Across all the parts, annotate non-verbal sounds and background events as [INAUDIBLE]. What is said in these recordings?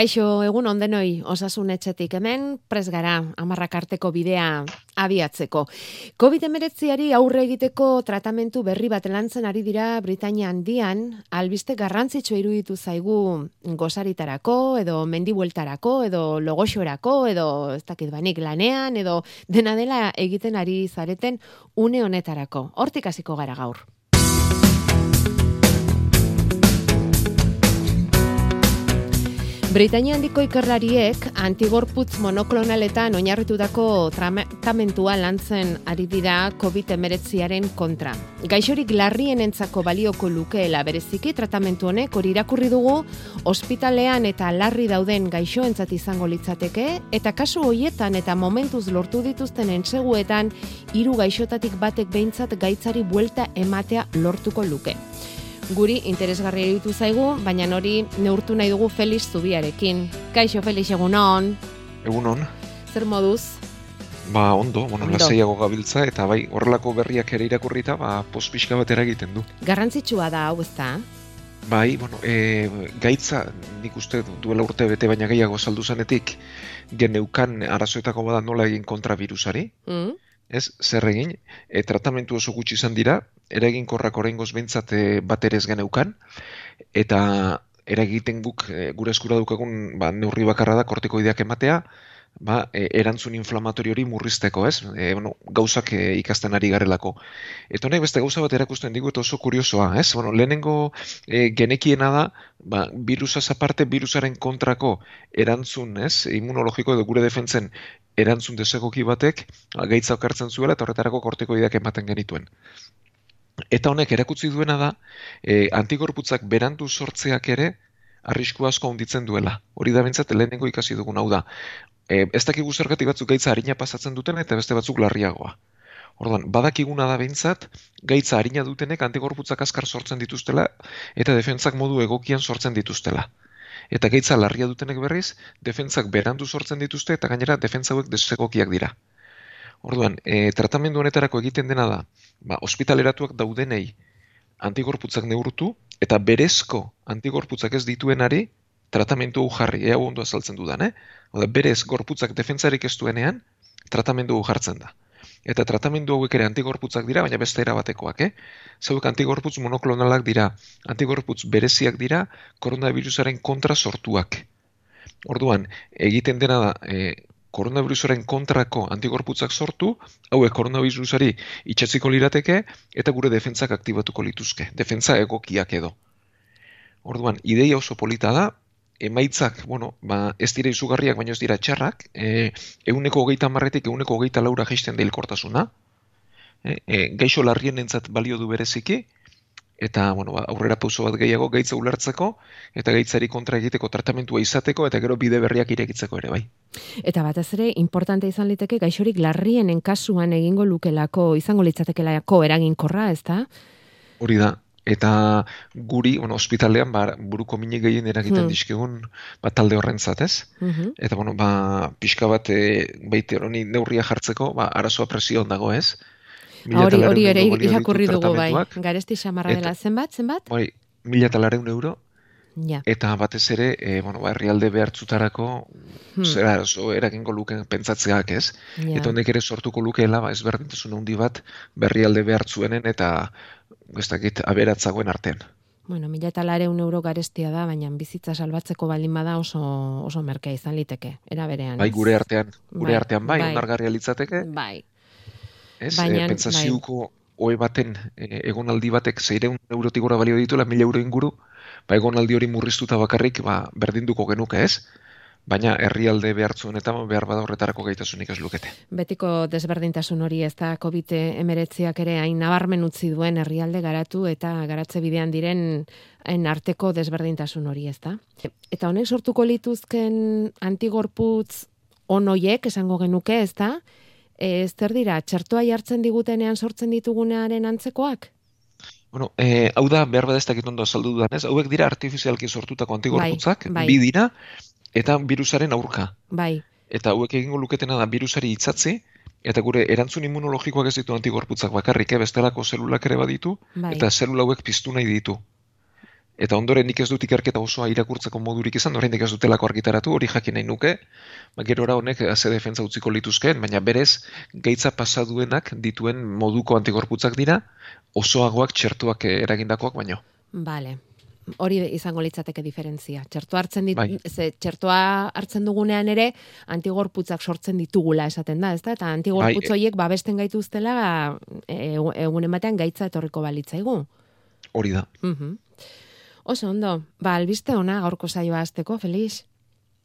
Kaixo, egun ondenoi, osasun etxetik hemen, pres gara, amarrak arteko bidea abiatzeko. COVID-19ari aurre egiteko tratamentu berri bat lantzen ari dira Britania handian, albiste garrantzitsua iruditu zaigu gozaritarako, edo mendibueltarako, edo logoxorako, edo ez dakit banik lanean, edo dena dela egiten ari zareten une honetarako. Hortik hasiko gara gaur. Britania handiko ikerlariek antigorputz monoklonaletan oinarritutako tratamentua lantzen ari dira COVID-19aren kontra. Gaixorik larrien entzako balioko lukeela bereziki tratamentu honek hori irakurri dugu ospitalean eta larri dauden gaixoentzat izango litzateke eta kasu hoietan eta momentuz lortu dituzten entseguetan hiru gaixotatik batek behintzat gaitzari buelta ematea lortuko luke guri interesgarria iruditu zaigu, baina hori neurtu nahi dugu Felix Zubiarekin. Kaixo Felix egunon. Egunon. Zer moduz? Ba, ondo, bueno, ondo. lasaiago gabiltza, eta bai, horrelako berriak ere irakurrita, ba, pospixka bat egiten du. Garrantzitsua da, hau ez da? Bai, bueno, e, gaitza, nik uste duela urte bete baina gehiago saldu zanetik, geneukan arazoetako bada nola egin kontra virusari. Mm ez, zer egin, e, tratamentu oso gutxi izan dira, eraginkorrak oraingoz behintzat e, bat ere ez geneukan, eta eragiten guk e, gure eskura dukagun ba, neurri bakarra da kortikoideak ematea, ba, e, erantzun inflamatorio hori murrizteko, ez? E, bueno, gauzak e, ikasten ari garelako. Eta honek beste gauza bat erakusten digu eta oso kuriosoa, ez? Bueno, lehenengo e, genekiena da, ba, virusaz aparte virusaren kontrako erantzun, ez? Immunologiko edo gure defentzen erantzun desegoki batek ba, gaitza okartzen zuela eta horretarako kortikoideak ematen genituen. Eta honek erakutsi duena da, e, antigorputzak berandu sortzeak ere, arrisku asko handitzen duela. Hori da bentsat lehenengo ikasi dugun hau da e, ez dakigu zergatik batzuk gaitza harina pasatzen duten eta beste batzuk larriagoa. Orduan, badakiguna da behintzat, gaitza harina dutenek antigorputzak askar sortzen dituztela eta defentzak modu egokian sortzen dituztela. Eta gaitza larria dutenek berriz, defentzak berandu sortzen dituzte eta gainera defentza hauek desegokiak dira. Orduan, e, tratamendu honetarako egiten dena da, ba, ospitaleratuak daudenei antigorputzak neurtu eta berezko antigorputzak ez dituenari tratamendu hau jarri, ea ondo azaltzen dudan, eh? Oda, berez, gorputzak defentzarik ez duenean, tratamendu hau jartzen da. Eta tratamendu hauek ere antigorputzak dira, baina beste erabatekoak, eh? Zauek antigorputz monoklonalak dira, antigorputz bereziak dira, koronavirusaren kontra sortuak. Orduan, egiten dena da, e, koronavirusaren kontrako antigorputzak sortu, hauek koronavirusari itxatziko lirateke, eta gure defentzak aktibatuko lituzke, defentza egokiak edo. Orduan, ideia oso polita da, emaitzak, bueno, ba, ez dira izugarriak, baina ez dira txarrak, e, euneko hogeita marretik, euneko hogeita laura geisten da hilkortasuna, e, e, gaixo larrien entzat balio du bereziki, eta bueno, ba, aurrera pauso bat gehiago gaitza ulertzeko, eta gaitzari kontra egiteko tratamentua izateko, eta gero bide berriak irekitzeko ere, bai. Eta batez ere, importante izan liteke, gaixorik larrienen kasuan egingo lukelako, izango litzatekelako eraginkorra, ez da? Hori da, eta guri, bueno, ospitalean ba, buruko mini gehien eragiten hmm. dizkigun ba, talde horrentzat, ez? Hmm. Eta bueno, ba, pixka bat e, baite hori neurria jartzeko, ba, arazoa presio dago, ez? Hori, hori ere irakurri dugu bai. Garesti xamarra dela zenbat, zenbat? Bai, mila talareun euro. Ja. Eta batez ere, e, bueno, ba, herrialde behartzutarako hmm. zera oso eragingo luke pentsatzeak, ez? Ja. Eta honek ere sortuko lukeela, ba, ezberdintasun handi bat berrialde behartzuenen eta ez dakit aberatzagoen artean. Bueno, mila eta lare un euro garestia da, baina bizitza salbatzeko baldin bada oso, oso merkea izan liteke, era berean. Bai, gure artean, gure bai, artean bai, bai. litzateke. Bai. Ez, baina, e, pentsaziuko bai. oe baten e, egonaldi batek zeireun eurotik gora balio dituela, mila euro inguru, ba egonaldi hori murriztuta bakarrik, ba, berdinduko genuke ez, baina herrialde behartzuen eta behar bada horretarako gaitasunik ez lukete. Betiko desberdintasun hori ez da COVID emeretziak ere hain nabarmen utzi duen herrialde garatu eta garatze bidean diren en arteko desberdintasun hori ez da. Eta honek sortuko lituzken antigorputz onoiek esango genuke ez da, ez zer dira, txertoa jartzen digutenean sortzen ditugunearen antzekoak? Bueno, eh, hau da, behar bada ez dakit ondo saldu dudan, ez? Hauek dira artifizialki sortutako antigorputzak, bai, bai. bi dira, eta virusaren aurka. Bai. Eta hauek egingo luketena da virusari itzatzi, Eta gure erantzun immunologikoak ez ditu antigorputzak bakarrik, eh? bestelako zelulak ere baditu, bai. eta zelula hauek piztu nahi ditu. Eta ondoren nik ez dut ikerketa osoa irakurtzeko modurik izan, oraindik ez dutelako argitaratu, hori jakin nahi nuke, ba, gerora honek ze defentza utziko lituzkeen, baina berez, gaitza pasaduenak dituen moduko antigorputzak dira, osoagoak txertuak eragindakoak baino. Vale, hori izango litzateke diferentzia. Txertua hartzen dit, bai. ze, txertua hartzen dugunean ere antigorputzak sortzen ditugula esaten da, ezta? Eta antigorputz bai. horiek babesten gaituztela e, egunen batean gaitza etorriko balitzaigu. Hori da. Uh Oso ondo, ba, albiste ona gaurko saioa azteko, Felix.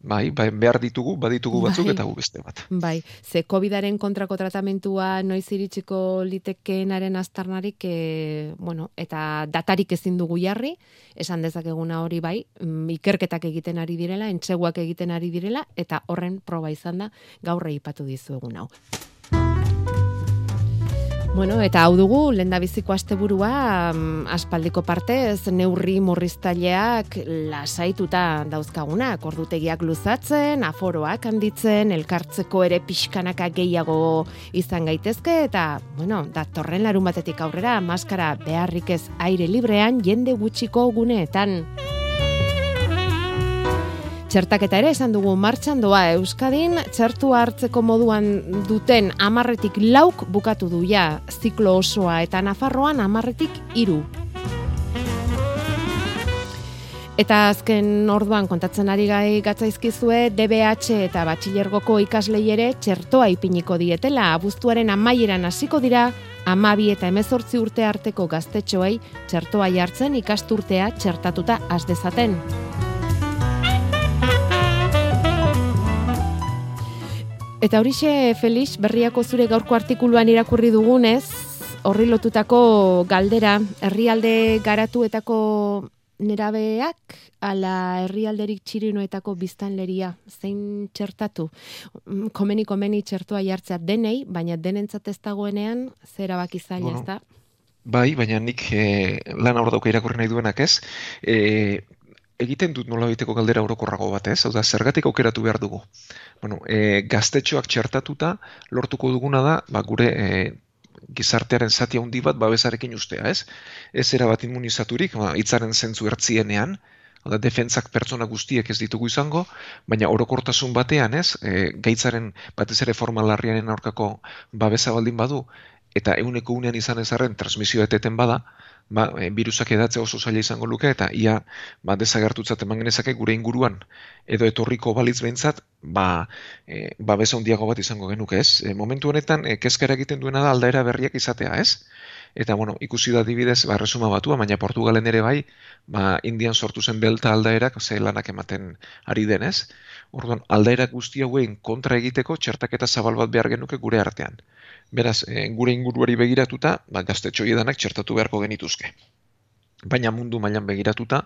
Bai, bai, behar ditugu, baditugu batzuk bai. eta gu beste bat. Bai, ze COVIDaren kontrako tratamentua noiz iritsiko litekeenaren astarnarik, e, bueno, eta datarik ezin dugu jarri, esan dezakeguna hori bai, mm, ikerketak egiten ari direla, entseguak egiten ari direla, eta horren proba izan da gaurre ipatu dizu egun hau. Bueno, eta hau dugu, lenda biziko asteburua mm, aspaldiko partez neurri murriztaileak lasaituta dauzkaguna, ordutegiak luzatzen, aforoak handitzen, elkartzeko ere pixkanaka gehiago izan gaitezke, eta, bueno, datorren larun batetik aurrera, maskara beharrik ez aire librean jende gutxiko guneetan. Txertaketa ere esan dugu martxan doa Euskadin, txertu hartzeko moduan duten amarretik lauk bukatu du ja ziklo osoa eta Nafarroan amarretik iru. Eta azken orduan kontatzen ari gai gatzaizkizue DBH eta batxilergoko ikaslei ere txertoa ipiniko dietela abuztuaren amaieran hasiko dira amabi eta emezortzi urte arteko gaztetxoei txertoa jartzen ikasturtea txertatuta azdezaten. Eta horixe, Felix, berriako zure gaurko artikuluan irakurri dugunez, horri lotutako galdera, herrialde garatuetako nerabeak, ala herrialderik txirinoetako biztanleria, zein txertatu? Mm, komeni, komeni txertua jartzea denei, baina denentzat ez dagoenean, zera baki zaila, ez da? Bai, baina nik eh, lan aurrauka irakurri nahi duenak ez. Eh, egiten dut nola biteko galdera orokorrago bat, ez? Hau da, zergatik aukeratu behar dugu. Bueno, e, gaztetxoak txertatuta, lortuko duguna da, ba, gure e, gizartearen zati handi bat babesarekin ustea, ez? Ez era bat immunizaturik, ba, itzaren zentzu ertzienean, da, defentzak pertsona guztiek ez ditugu izango, baina orokortasun batean, ez? E, gaitzaren batez ere formalarrianen aurkako babesa baldin badu, eta euneko unean izan ezaren transmisio eteten bada, ba, virusak edatzea oso zaila izango luke eta ia ba desagertutzat eman genezake gure inguruan edo etorriko balitz behintzat ba e, ba handiago bat izango genuke, ez? E, momentu honetan e, kezkara egiten duena da aldaera berriak izatea, ez? Eta bueno, ikusi da adibidez, ba resuma batua, baina Portugalen ere bai, ba Indian sortu zen belta aldaerak ze lanak ematen ari denez. Orduan, aldaerak guzti hauen kontra egiteko txertaketa zabal bat behar genuke gure artean. Beraz, e, gure inguruari begiratuta, ba, gaztetxo edanak txertatu beharko genituzke. Baina mundu mailan begiratuta,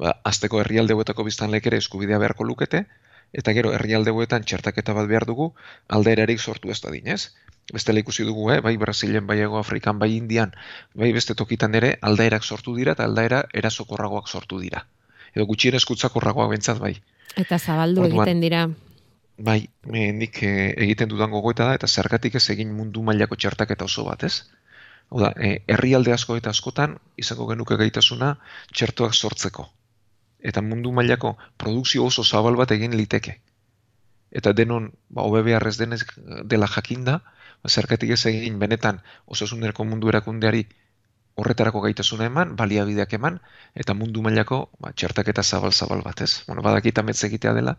ba, azteko herrialdeuetako biztan ere eskubidea beharko lukete, eta gero herrialdeuetan txertaketa bat behar dugu, alderarik sortu ez da dinez. Beste ikusi dugu, eh? bai Brasilen, bai Ego Afrikan, bai Indian, bai beste tokitan ere, aldaerak sortu dira, eta aldaera erasokorragoak sortu dira. Edo gutxien eskutzakorragoak bentsat bai. Eta zabaldu egiten dira. Bai, e, nik e, egiten dudan gogoeta da, eta zergatik ez egin mundu mailako txertaketa oso bat, ez? Hau da, e, herrialde asko eta askotan, izango genuke gaitasuna txertuak sortzeko. Eta mundu mailako produkzio oso zabal bat egin liteke. Eta denon, ba, hobe beharrez denez dela jakinda, ba, zergatik ez egin benetan osasunerako mundu erakundeari horretarako gaitasuna eman, baliabideak eman, eta mundu mailako ba, txertaketa zabal-zabal bat, ez? Bueno, badakita egitea dela,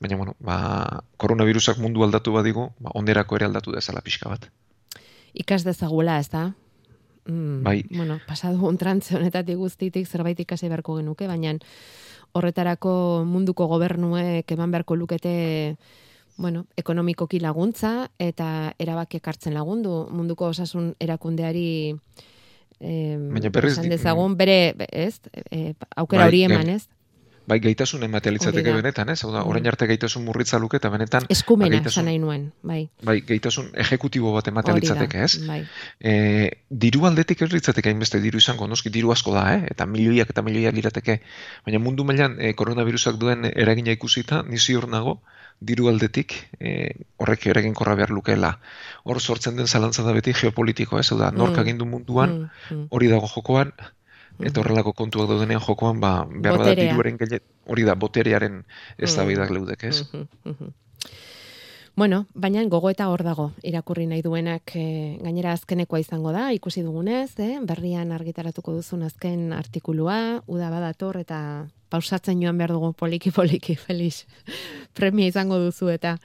baina bueno, ba, koronavirusak mundu aldatu badigu, ba, onerako ere aldatu dezala pixka bat. Ikas dezagula, ez da? Mm, bai. Bueno, pasadu un trantze honetatik guztitik zerbait ikasi beharko genuke, baina horretarako munduko gobernuek eman beharko lukete bueno, ekonomikoki laguntza eta erabaki ekartzen lagundu munduko osasun erakundeari eh, baina berriz dezagun bere, ez? E, aukera bai, hori eman, ez? Bai gaitasun ematealitzateke benetan, ez? Hau orain arte gaitasun murritza luke eta benetan eskumena ba, nahi nuen, bai. Bai, gaitasun ejekutibo bat ematealitzateke, ez? Bai. E, diru aldetik ez litzateke hainbeste diru izango, noski diru asko da, eh? Eta milioiak eta milioiak lirateke, baina mundu mailan e, koronavirusak duen eragina ikusita, nisi hor nago, diru aldetik e, horrek eragin korra behar lukeela. Hor sortzen den zalantza da beti geopolitiko, ez? da, nork mm. agindu munduan, mm, mm. hori dago jokoan, eta mm. horrelako kontuak daudenean jokoan, ba, behar da diruaren hori da, boterearen ez da mm. leudek, ez? Mm-hmm, Bueno, baina gogo eta hor dago irakurri nahi duenak e, gainera azkenekoa izango da, ikusi dugunez, eh? berrian argitaratuko duzun azken artikulua, uda badator eta pausatzen joan behar dugu poliki poliki, Felix. Premia izango duzu eta.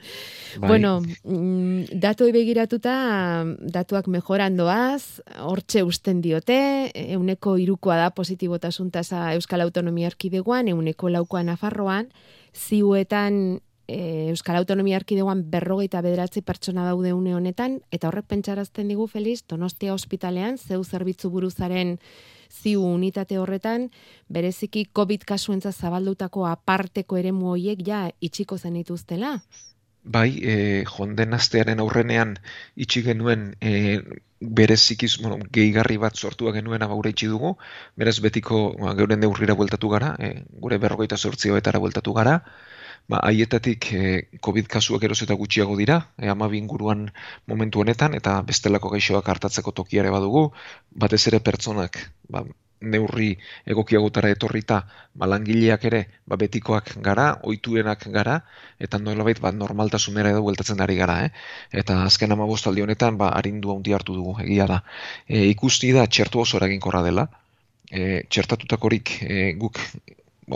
Bai. Bueno, mm, datu begiratuta, datuak mejoran doaz, hortxe usten diote, euneko irukoa da positibotasuntaza Euskal Autonomia Arkideguan, euneko laukoa Nafarroan, ziuetan e, Euskal Autonomia Arkidegoan berrogeita bederatzi pertsona daude une honetan, eta horrek pentsarazten digu, Feliz, Donostia Hospitalean, zeu zerbitzu buruzaren ziu unitate horretan, bereziki COVID kasuentza zabaldutako aparteko ere hoiek ja itxiko zen ituztela? Bai, e, jonden astearen aurrenean itxi genuen e, bereziki bueno, gehigarri bat sortua genuen abaure itxi dugu, beraz betiko ba, geuren neurrira bueltatu gara, e, gure berrogeita sortzioetara bueltatu gara, ba, aietatik e, COVID kasuak eroz eta gutxiago dira, e, ama inguruan momentu honetan, eta bestelako gaixoak hartatzeko tokiare badugu, batez ere pertsonak, ba, neurri egokiagotara etorrita, ba, langileak ere, ba, betikoak gara, oituenak gara, eta nolabait, ba, normaltasunera edo bueltatzen ari gara, eh? Eta azken ama bostaldi honetan, ba, harindu handi hartu dugu, egia da. E, ikusti da, txertu oso eraginkorra dela, e, txertatutakorik e, guk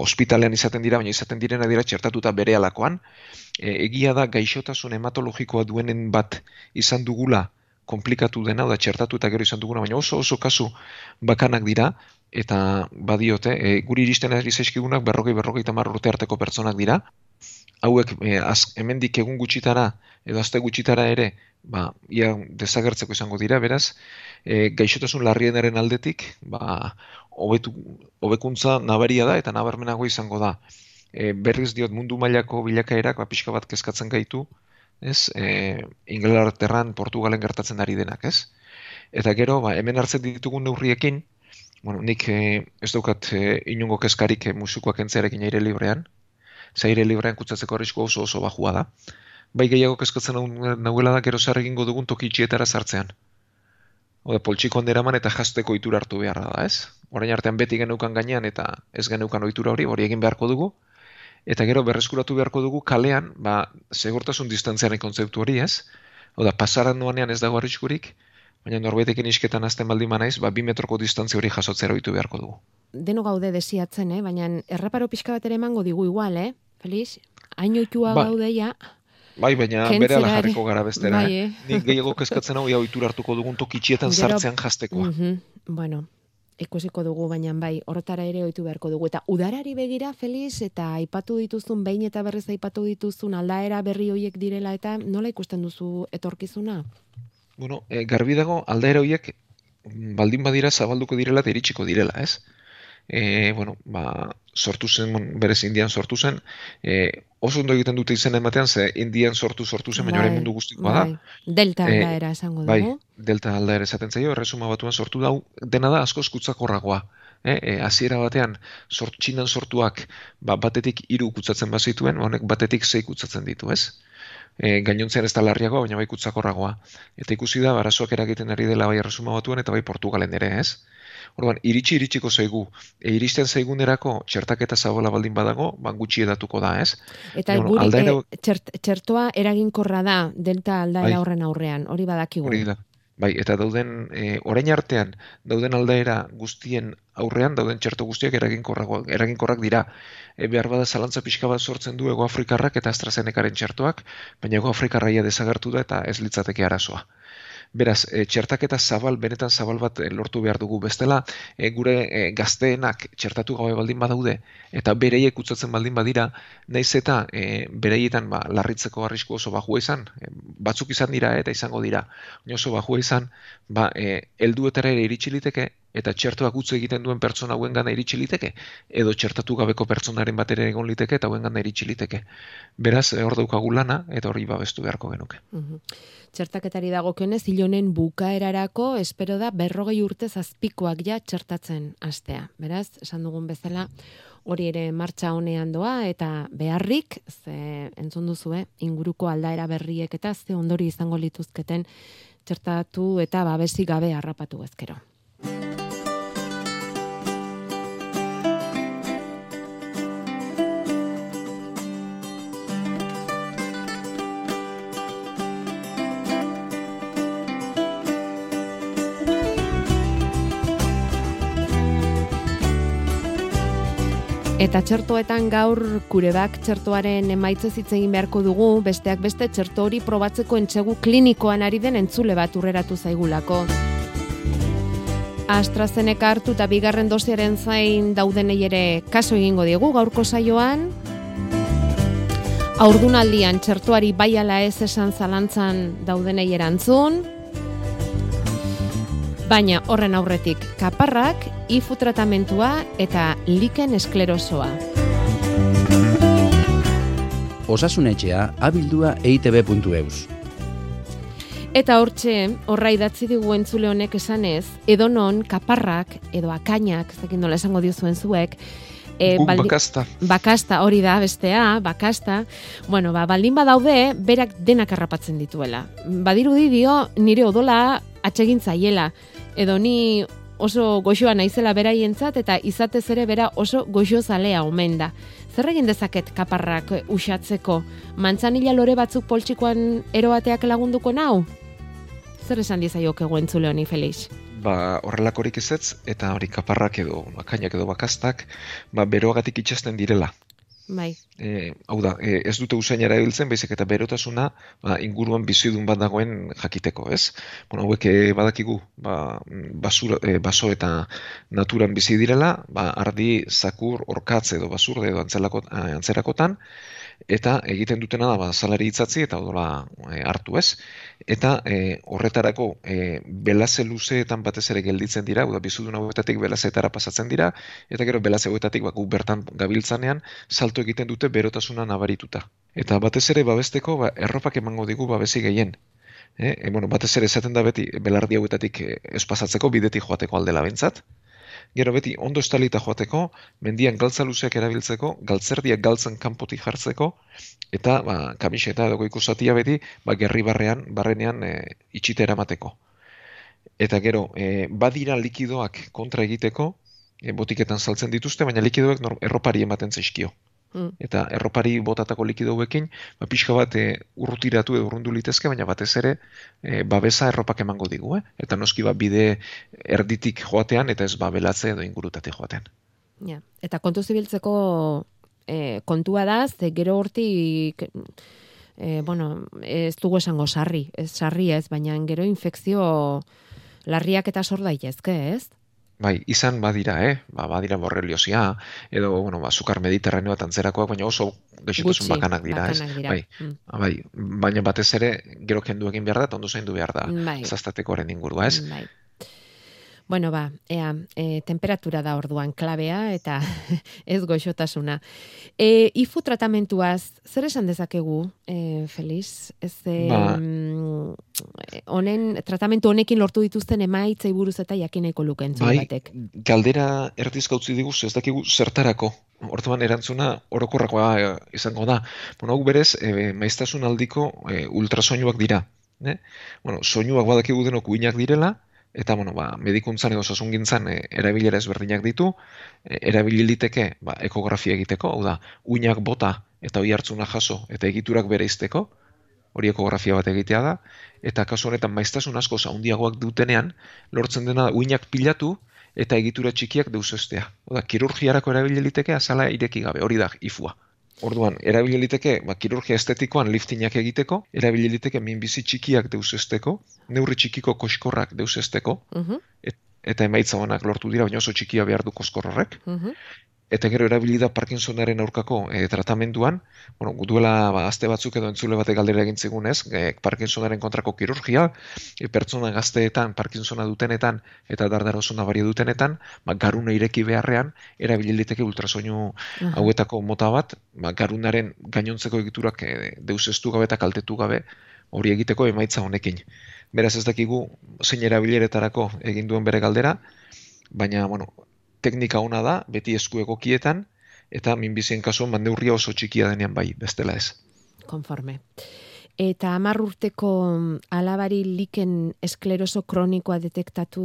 ospitalean izaten dira, baina izaten direna dira txertatuta bere alakoan. E, egia da gaixotasun hematologikoa duenen bat izan dugula komplikatu dena, da txertatuta gero izan duguna, baina oso oso kasu bakanak dira, eta badiote, e, guri iristen ari zaizkigunak berrogei berrogei tamar urte arteko pertsonak dira, hauek e, az, hemendik egun gutxitara, edo azte gutxitara ere, ba, ia desagertzeko izango dira, beraz, e, gaixotasun larrienaren aldetik, ba, hobetu, hobekuntza nabaria da eta nabarmenago izango da. E, berriz diot mundu mailako bilakaerak ba, pixka bat kezkatzen gaitu, ez? E, Inglaterran, Portugalen gertatzen ari denak, ez? Eta gero, ba, hemen hartzen ditugun neurriekin, bueno, nik e, ez daukat e, inungo kezkarik e, musikoak entzearekin aire librean, zaire librean kutsatzeko horrizko oso oso bajua da. Bai gehiago kezkatzen nahuela da gero zer egingo dugun tokitxietara sartzean. Ode, poltsiko onderaman eta jazteko itura hartu beharra da, ez? orain artean beti geneukan gainean eta ez geneukan ohitura hori, hori egin beharko dugu. Eta gero berreskuratu beharko dugu kalean, ba, segurtasun distantziaren kontzeptu hori, ez? Oda, pasaran nuanean ez dago arriskurik, baina norbaitekin isketan azten baldin manaiz, ba, bi metroko distantzia hori jasotzera ohitu beharko dugu. Deno gaude desiatzen, eh? baina erraparo pixka bat ere emango digu igual, eh? Feliz, hain oitua ba. gaude ja. Bai, baina bere ala jarriko gara bestera. Bai, eh? Nik gehiago kezkatzen hau, ja, ohitura hartuko dugun tokitxietan sartzean jaztekoa. Mm Bueno, ikusiko dugu, baina bai, horretara ere oitu beharko dugu. Eta udarari begira, Feliz, eta aipatu dituzun, behin eta berrez aipatu dituzun, aldaera berri hoiek direla, eta nola ikusten duzu etorkizuna? Bueno, e, garbi dago, aldaera hoiek baldin badira zabalduko direla eta iritsiko direla, ez? E, bueno, ba, sortu zen, berez indian sortu zen, e, oso ondo egiten dute izen ematean, ze indian sortu sortu zen, baina bai, mundu guztikoa bai. da. Delta e, aldaera esango bai, dugu. Bai, delta aldaera esaten zaio, erresuma batuan sortu dau, dena da asko eskutzakorragoa. E, aziera batean, sort, txinan sortuak ba, batetik hiru kutsatzen bazituen, honek batetik zei kutsatzen ditu, ez? E, gainontzean ez da larriagoa, baina bai kutsakorragoa. Eta ikusi da, barazoak eragiten ari dela bai erresuma batuan, eta bai Portugalen ere, ez? Orduan, iritsi iritsiko zaigu. E, iristen zaigunerako txertaketa zabola baldin badago, ban gutxi edatuko da, ez? Eta bueno, guri, aldaira... e, txert, txertoa eraginkorra da, delta aldaera bai. horren aurrean, hori badakigu. Hori da. Bai, eta dauden, e, orain artean, dauden aldaera guztien aurrean, dauden txerto guztiak eraginkorrak dira. E, behar bada zalantza pixka bat sortzen du Ego Afrikarrak eta AstraZenecaren txertoak, baina Ego Afrikarraia desagertu da eta ez litzateke arazoa. Beraz, e, txertaketa zabal, benetan zabal bat e, lortu behar dugu. Bestela, e, gure e, gazteenak txertatu gabe baldin badaude, eta bereiek utzatzen baldin badira, naiz eta e, bereietan ba, larritzeko arrisku oso bajua izan, e, batzuk izan dira eta izango dira, oso bajua izan, ba, e, elduetara ere iritsi liteke, eta txertoak utzi egiten duen pertsona hauen gana iritsi liteke, edo txertatu gabeko pertsonaren batera egon liteke eta hauen gana iritsi liteke. Beraz, hor daukagu lana eta hori babestu beharko genuke. Mhm. Txertaketari dagokionez, ilonen bukaerarako, espero da berrogei urte zazpikoak ja txertatzen astea. Beraz, esan dugun bezala, hori ere martxa honean doa eta beharrik ze entzun duzu inguruko aldaera berriek eta ze ondori izango lituzketen txertatu eta babesi gabe harrapatu ezkero. Eta txertoetan gaur kurebak txertoaren emaitze hitz egin beharko dugu, besteak beste txerto hori probatzeko entsegu klinikoan ari den entzule bat urreratu zaigulako. AstraZeneca hartu eta bigarren dosiaren zain daudenei ere kaso egingo diegu gaurko saioan. Aurdunaldian txertuari bai ala ez esan zalantzan daudenei erantzun. Baina horren aurretik kaparrak, ifu tratamentua eta liken esklerosoa. Osasunetxea abildua eitb.eus. Eta hortxe, horra idatzi digu entzule honek esanez, edo non kaparrak, edo akainak, dakit nola esango diozuen zuek, E, bakasta. Bakasta, hori da, bestea, bakasta. Bueno, ba, baldin badaude, berak denak harrapatzen dituela. Badirudi dio, nire odola atsegin zaiela edo ni oso goxoa naizela beraientzat eta izatez ere bera oso goxo zalea omen da. Zer egin dezaket kaparrak usatzeko? Mantzanila lore batzuk poltsikoan eroateak lagunduko nau? Zer esan dizaiok eguen zule honi, Felix? Ba, horrelakorik ezetz, eta hori kaparrak edo, makainak edo bakastak, ba, beroagatik itxasten direla. Bai. E, hau da, e, ez dute usain erabiltzen, baizik eta berotasuna ba, inguruan bizidun bat dagoen jakiteko, ez? Bueno, hauek e, badakigu, ba, basura, e, baso eta naturan bizi direla, ba, ardi, zakur, orkatz edo basur edo antzerakotan, eta egiten dutena da ba, salari itzatzi eta odola e, hartu ez. Eta e, horretarako e, belaze luzeetan batez ere gelditzen dira, da bizudun hauetatik belazeetara pasatzen dira, eta gero belaze hauetatik ba, bertan gabiltzanean salto egiten dute berotasuna nabarituta. Eta batez ere babesteko ba, erropak emango digu babesi gehien. E, e, bueno, batez ere esaten da beti belardi hauetatik ez pasatzeko bidetik joateko aldela bentsat. Gero beti ondo estalita joateko, mendian galtza luzeak erabiltzeko, galtzerdiak galtzen kanpotik jartzeko, eta ba, kamiseta edo goiko zatia beti, ba, gerri barrean, barrenean e, itxite eramateko. Eta gero, e, badira likidoak kontra egiteko, e, botiketan saltzen dituzte, baina likidoak erropari ematen zaizkio. Mm. Eta erropari botatako likido hauekin, ba, pixka bat e, urrutiratu edo urrundu litezke, baina batez ere e, babesa erropak emango digu, eh? Eta noski bat bide erditik joatean eta ez babelatze edo ingurutate joatean. Ja. Eta kontu zibiltzeko e, kontua da, ze gero hortik e, bueno, ez dugu esango sarri, ez sarri ez, baina gero infekzio larriak eta sor daitezke, ez? Bai, izan badira, eh? Ba, badira borreliosia, edo, bueno, ba, zukar mediterraneo bat antzerakoak, baina oso gaixotasun bakanak dira, bakanak dira. Bai, mm. bai, baina batez ere, gero kendu egin behar da, eta ondo zaindu behar da, bai. zaztateko ingurua, ez? Bai. Bueno, ba, ea, e, temperatura da orduan klabea eta [LAUGHS] ez goxotasuna. E, ifu tratamentuaz, zer esan dezakegu, e, Feliz? Ez, e, ba. honen, tratamentu honekin lortu dituzten emaitzei buruz eta jakineko luken bai, batek. galdera erdizka utzi diguz, ez dakigu zertarako. Orduan erantzuna orokorrakoa izango da. Bueno, hau berez, e, maiztasun aldiko e, ultrasoinuak dira. Ne? Bueno, soinuak badakigu denok uinak direla, eta bueno, ba, medikuntzan edo osasungintzan e, erabilera ezberdinak ditu, e, erabililiteke ba, ekografia egiteko, hau da, uinak bota eta oi hartzuna jaso eta egiturak bere izteko, hori ekografia bat egitea da, eta kasu honetan maiztasun asko handiagoak dutenean, lortzen dena uinak pilatu eta egitura txikiak deusestea. Hau da, kirurgiarako erabililiteke azala ireki gabe, hori da, ifua. Orduan, erabili liteke, ba, kirurgia estetikoan liftinak egiteko, erabili liteke minbizi txikiak deusesteko, neurri txikiko koskorrak deusesteko, uh eta emaitza honak lortu dira, baina oso txikia behar du koskorrorek. Eta gero erabili da Parkinsonaren aurkako e, tratamenduan, bueno, duela ba, azte batzuk edo entzule bate galdera egin zigunez, e, Parkinsonaren kontrako kirurgia, e, pertsona gazteetan, Parkinsona dutenetan eta dardarosuna baria dutenetan, ba, garuna ireki beharrean, erabili liteke ultrasoinu hauetako mota bat, ba, garunaren gainontzeko egiturak e, deusestu gabe eta kaltetu gabe hori egiteko emaitza honekin. Beraz ez dakigu zein erabileretarako egin duen bere galdera, baina, bueno, teknika ona da, beti esku egokietan, eta minbizien kasuan mandeurria oso txikia denean bai, bestela ez. Konforme. Eta amar urteko alabari liken eskleroso kronikoa detektatu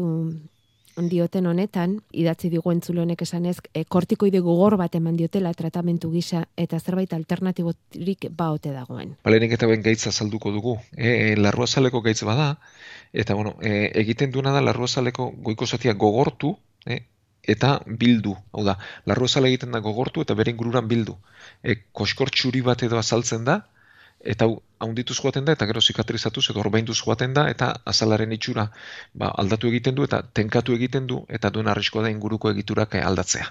dioten honetan, idatzi digu entzule honek esanez, e, kortikoide gogor bat eman diotela tratamentu gisa eta zerbait alternatiborik baote dagoen. Balenik eta ben gaitza salduko dugu. E, e, larrua saleko gaitz bada, eta bueno, e, egiten duena da larrua saleko goiko zatia gogortu, e, eta bildu. Hau da, larru ezala egiten da gogortu eta bere ingururan bildu. E, koskor txuri bat edo azaltzen da, eta haundituz joaten da, eta gero zikatrizatuz edo orbainduz joaten da, eta azalaren itxura ba, aldatu egiten du, eta tenkatu egiten du, eta duen arriskoa da inguruko egiturak aldatzea.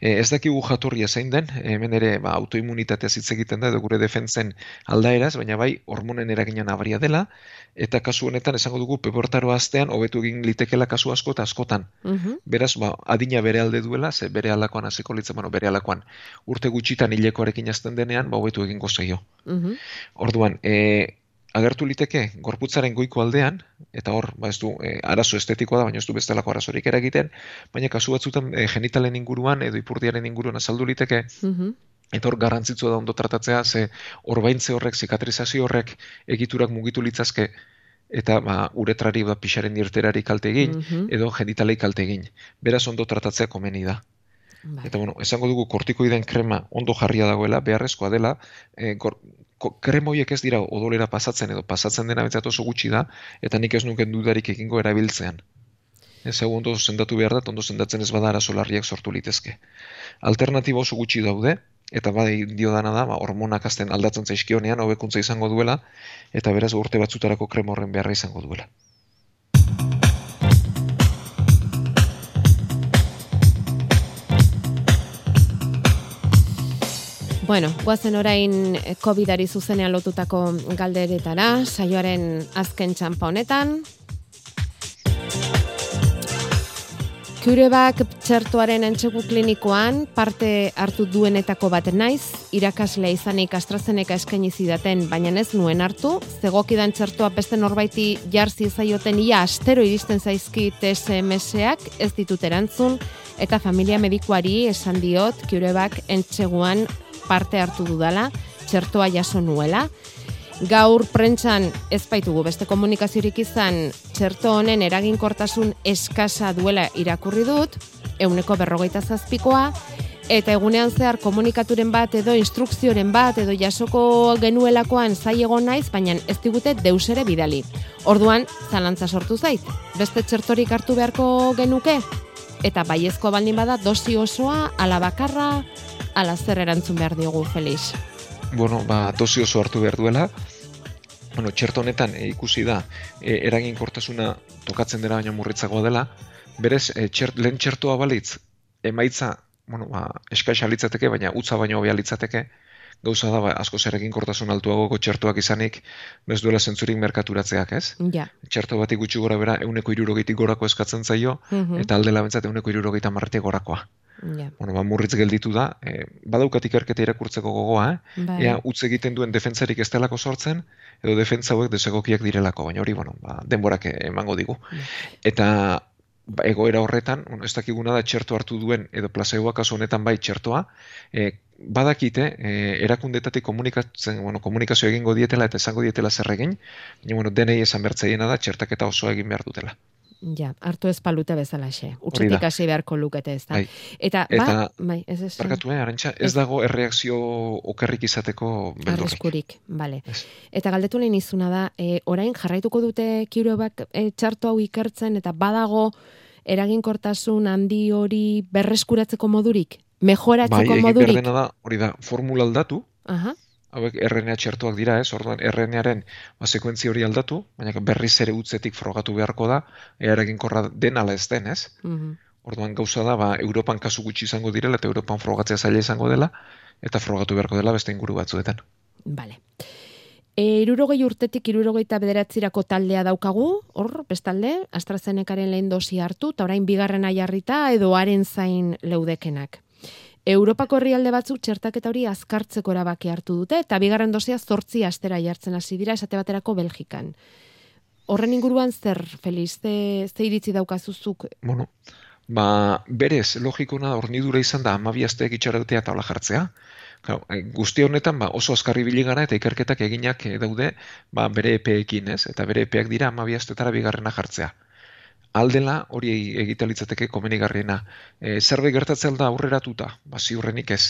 E, ez dakigu jatorria zein den, hemen ere ba, autoimmunitatea hitz egiten da, edo gure defentzen aldaeraz, baina bai hormonen eragina nabaria dela, eta kasu honetan esango dugu peportaro astean hobetu egin litekela kasu asko eta askotan. Mhm. Beraz, ba, adina bere alde duela, ze bere alakoan hasiko litzen, bueno, bere alakoan urte gutxitan hilekoarekin azten denean, ba, hobetu egin gozaio. Mhm. Orduan, e, agertu liteke gorputzaren goiko aldean, eta hor, ba ez du, e, arazo estetikoa da, baina ez du bestelako arazorik eragiten, baina kasu batzutan e, genitalen inguruan edo ipurdiaren inguruan azaldu liteke, mm eta hor garrantzitsua da ondo tratatzea, ze orbaintze horrek, zikatrizazio horrek egiturak mugitu litzazke, eta ba, uretrari da pixaren irterari kalte egin, mhm. edo genitalei kalte egin. Beraz ondo tratatzea komeni da. Bai. Eta bueno, esango dugu kortikoiden krema ondo jarria dagoela, beharrezkoa dela, e, kremoiek ez dira odolera pasatzen edo pasatzen dena betzat oso gutxi da, eta nik ez nuken dudarik egingo erabiltzean. Ez egu ondo zendatu behar da, ondo zendatzen ez badara solarriak sortu litezke. Alternatiba oso gutxi daude, eta badai dio dana da, ba, hormonak azten aldatzen zaizkionean, hobekuntza izango duela, eta beraz urte batzutarako kremorren beharra izango duela. Bueno, guazen orain COVID-ari zuzenean lotutako galderetara, saioaren azken txampa honetan. Kurebak txertuaren entxegu klinikoan parte hartu duenetako bat naiz, irakaslea izanik AstraZeneca eskaini zidaten, baina ez nuen hartu, zegokidan txertua beste norbaiti jarzi zaioten ia astero iristen zaizki TSMS-ak ez ditut erantzun, eta familia medikuari esan diot Kurebak entxeguan parte hartu dudala, txertoa jaso nuela. Gaur prentsan ez baitugu beste komunikaziorik izan txerto honen eraginkortasun eskasa duela irakurri dut, euneko berrogeita zazpikoa, eta egunean zehar komunikaturen bat edo instrukzioren bat edo jasoko genuelakoan zai egon naiz, baina ez digute deus ere bidali. Orduan, zalantza sortu zait, beste txertorik hartu beharko genuke? Eta baiezko baldin bada dosi osoa, alabakarra, ala zer erantzun behar diogu, Felix? Bueno, ba, dosi oso hartu behar duela, bueno, txerto honetan e, ikusi da, e, eraginkortasuna tokatzen dela baina murritzagoa dela, berez, e, txert, lehen txertoa balitz, emaitza, bueno, ba, eskaisa litzateke, baina utza baino hobea litzateke, gauza da, ba, asko zer eginkortasun altuago txertoak izanik, bez duela zentzurik merkaturatzeak, ez? Ja. Txerto bat gutxi gora bera, euneko irurogeitik gorako eskatzen zaio, mm eta aldela bentsat euneko irurogeita marretik gorakoa. Ja. Bueno, ba, murritz gelditu da, e, badaukat ikerketa irakurtzeko gogoa, eh? Bai. Ea, utz egiten duen defentzarik ez delako sortzen, edo defentza hauek desegokiak direlako, baina hori, bueno, ba, denborak emango digu. Eta ba, egoera horretan, bueno, ez dakiguna da txerto hartu duen, edo plazaioak kasu honetan bai txertoa, e, badakite, e, erakundetatik komunikatzen, bueno, komunikazio egingo dietela eta esango dietela zer egin, baina, bueno, denei esan bertzaiena da, txertaketa oso egin behar dutela. Ja, hartu ez palute bezala xe. Utsetik hasi beharko lukete ez da. Bai. Eta, ba, Eta, bai, ez ez. Barkatu, eh, arantxa, ez, dago erreakzio okerrik izateko beldurrik. Arriskurik, bale. Eta galdetu lehen izuna da, e, orain jarraituko dute kirobak e, txartu hau ikertzen, eta badago eraginkortasun handi hori berreskuratzeko modurik? Mejoratzeko bai, modurik? Bai, da, hori da, formula aldatu, Aha hauek RNA txertuak dira, ez? Orduan RNAren ba sekuentzia hori aldatu, baina berriz ere utzetik frogatu beharko da eraginkorra den ala ez den, ez? Mm Orduan gauza da, ba, Europan kasu gutxi izango direla eta Europan frogatzea zaila izango dela eta frogatu beharko dela beste inguru batzuetan. Bale. E, irurogei urtetik irurogeita bederatzirako taldea daukagu, hor, bestalde, AstraZenecaren lehen dosi hartu, eta orain bigarrena jarrita edo haren zain leudekenak. Europako herrialde batzuk txertaketa hori azkartzeko erabaki hartu dute, eta bigarren dosia zortzi astera jartzen hasi dira esate baterako Belgikan. Horren inguruan zer, Feliz, ze, ze iritzi daukazuzuk? Bueno, ba, berez, logikona hornidura izan da amabiazteak itxaratea eta hola jartzea, Claro, eh, guzti honetan ba, oso azkarri bili gara eta ikerketak eginak eh, daude ba, bere epeekin, ez? Eta bere epeak dira amabiaztetara bigarrena jartzea. Aldela hori egitalitzateke komenigarriena. E, zerbait gertatzen da aurreratuta, ba, ziurrenik ez.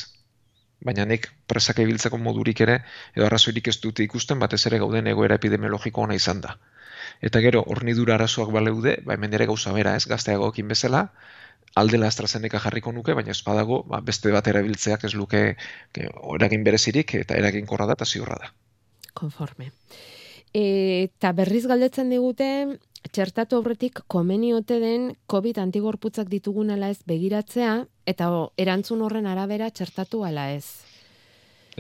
Baina nik presak ibiltzeko modurik ere, edo arrazoirik ez dute ikusten, batez ere gauden egoera epidemiologiko ona izan da. Eta gero, hornidura arazoak baleude, ba, hemen ere gauza bera ez, gazteagoekin bezala, aldela AstraZeneca jarriko nuke, baina ez badago ba, beste bat erabiltzeak ez luke eragin berezirik eta eragin korra da eta ziurra da. Konforme. Eta berriz galdetzen digute, txertatu aurretik komeniote den COVID antigorputzak ditugun ala ez begiratzea, eta erantzun horren arabera txertatu ala ez?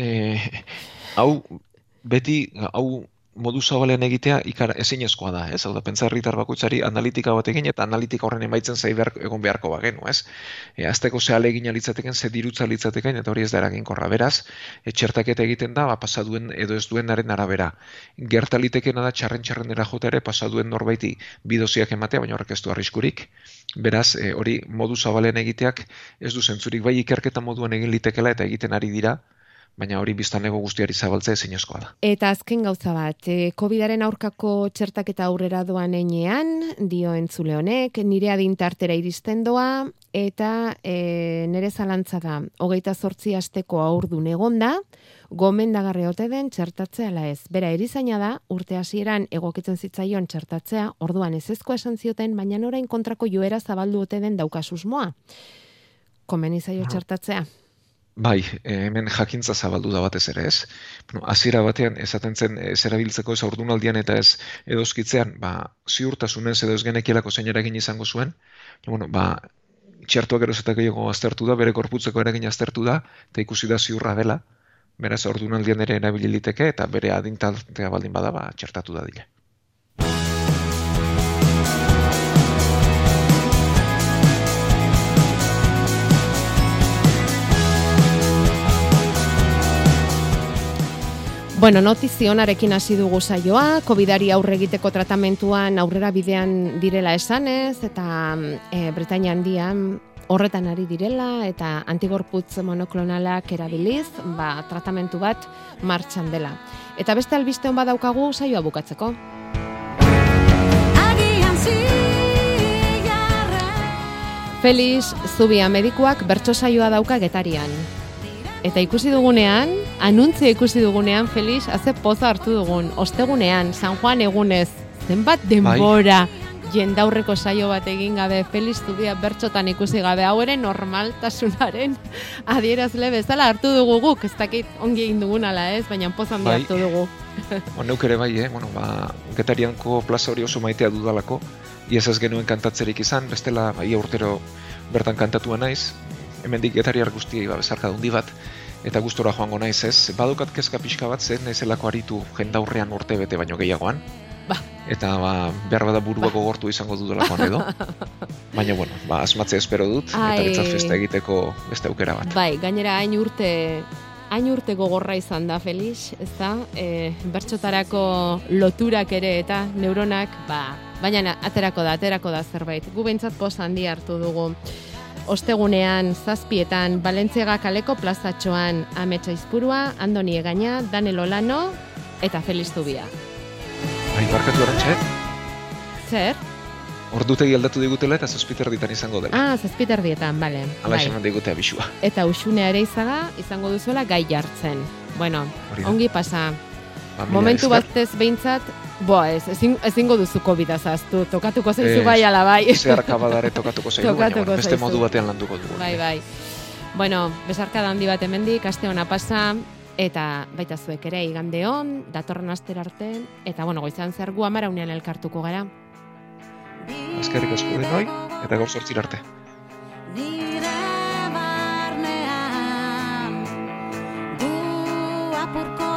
E, hau, beti, hau modu zabalean egitea ikara ezinezkoa da, ez? Hau da, pentsa herritar bakoitzari analitika bat egin eta analitika horren emaitzen zai behar, egon beharko bagenu, ez? E, azteko ze alegin alitzateken, ze dirutza alitzateken, eta hori ez da eraginkorra. Beraz, etxertaketa egiten da, ba, pasaduen edo ez duenaren arabera. Gertalitekena da, txarren txarren jota ere, pasaduen norbaiti bidoziak ematea, baina horrek ez du arriskurik. Beraz, e, hori modu zabalean egiteak ez du zentzurik bai ikerketa moduan egin litekela eta egiten ari dira, baina hori biztaneko guztiari zabaltzea ezinezkoa da. Eta azken gauza bat, e, COVIDaren aurkako txertaketa aurrera doan enean, dio entzule honek, nire adintartera iristen doa, eta e, nire zalantza da, hogeita zortzi asteko aurdu negonda, gomendagarri ote den txertatzea ala ez. Bera erizaina da, urte hasieran egokitzen zitzaion txertatzea, orduan ez ezko esan zioten, baina orain kontrako joera zabaldu ote den daukasusmoa. Komen izaio txertatzea. Bai, hemen jakintza zabaldu da batez ere, ez? Bueno, hasiera batean esaten zen ez erabiltzeko ez aurdunaldian eta ez edoskitzean, ba, ziurtasunez edo ez genekielako zein eragin izango zuen. Bueno, ba, txertuak erosetak gehiago aztertu da, bere korputzeko eragin aztertu da, eta ikusi da ziurra dela, beraz aurdunaldian ere erabiliteke eta bere adintaltea baldin bada, ba, txertatu da dile. Bueno, notizionarekin hasi dugu saioa, COVIDari aurre egiteko tratamentuan aurrera bidean direla esanez, eta e, Britania handian horretan ari direla, eta antigorputz monoklonalak erabiliz, ba, tratamentu bat martxan dela. Eta beste albiste hon badaukagu saioa bukatzeko. Feliz Zubia medikuak bertso saioa dauka getarian. Eta ikusi dugunean, anuntzia ikusi dugunean, Felix, haze poza hartu dugun. Ostegunean, San Juan egunez, zenbat denbora bai. jendaurreko saio bat egin gabe, Felix Zubia bertxotan ikusi gabe, hau ere normaltasunaren [LAUGHS] adierazle bezala hartu dugu guk, ez dakit ongi egin dugun ala ez, baina pozan bai. hartu dugu. [LAUGHS] Neuk ere bai, eh? bueno, ba, getarianko plaza hori oso maitea dudalako, iaz ez genuen kantatzerik izan, bestela, bai, urtero bertan kantatua naiz, hemendik getariar guztiei ba bezarka dundi bat eta gustora joango naiz ez? Badukat kezka pixka bat zen naizelako aritu jendaurrean urte bete baino gehiagoan. Ba. eta ba behar bada buruako ba. gortu izango dudalakoan edo. [LAUGHS] Baina bueno ba asmatzea espero dut Ai. eta betzat festa egiteko beste aukera bat. Bai gainera hain urte hain urte gogorra izan da Felix ez da e, bertxotarako loturak ere eta neuronak ba baina aterako da aterako da zerbait. Gu beintzat poz handi hartu dugu Ostegunean zazpietan Balentziaga kaleko plazatxoan ametsa izpurua, Andoni Egaina, Danel Olano eta Feliz Zubia. Bai, barkatu horretxe? Zer? Ordutegi aldatu digutela eta zazpiter ditan izango dela. Ah, zazpiter dietan, bale. Ala bai. esan digute abisua. Eta usune ere izaga, izango duzuela gai jartzen. Bueno, ongi pasa. Ba, Momentu batez behintzat, Boa, ez, ezin, ezingo duzu COVID azaztu, tokatuko zaizu bai ala bai. Zerka badare tokatuko zaizu, baina beste modu batean landuko dugu. Bai, bai. Bueno, besarka handi bat hemendik, aste hona pasa, eta baita zuek ere igande hon, datorren aster arte, eta bueno, goizan zer gu amara elkartuko gara. Azkerrik asko denoi, eta gaur sortzir arte. nire barnean gu apurko